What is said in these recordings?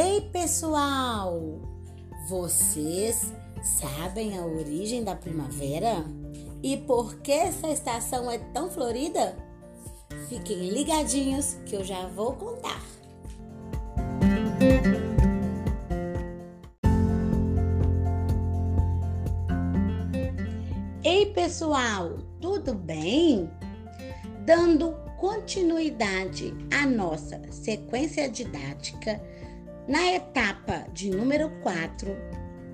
Ei, pessoal! Vocês sabem a origem da primavera? E por que essa estação é tão florida? Fiquem ligadinhos que eu já vou contar. Ei, pessoal, tudo bem? Dando continuidade à nossa sequência didática, na etapa de número 4,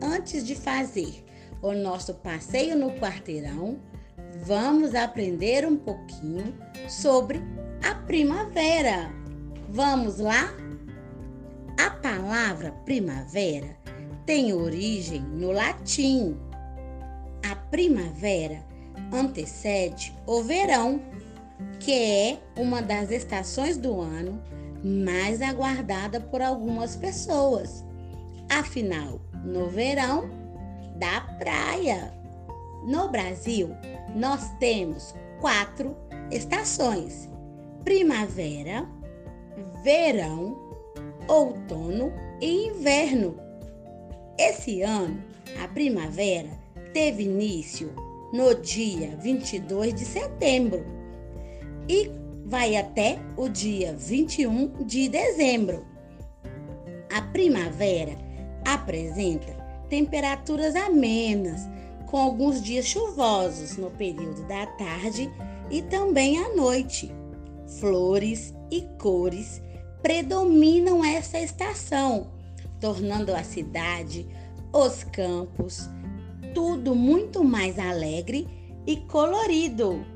antes de fazer o nosso passeio no quarteirão, vamos aprender um pouquinho sobre a primavera. Vamos lá? A palavra primavera tem origem no latim. A primavera antecede o verão, que é uma das estações do ano mais aguardada por algumas pessoas. Afinal, no verão, da praia. No Brasil, nós temos quatro estações: primavera, verão, outono e inverno. Esse ano, a primavera teve início no dia 22 de setembro e vai até o dia 21 de dezembro. A primavera apresenta temperaturas amenas, com alguns dias chuvosos no período da tarde e também à noite. Flores e cores predominam essa estação, tornando a cidade, os campos, tudo muito mais alegre e colorido.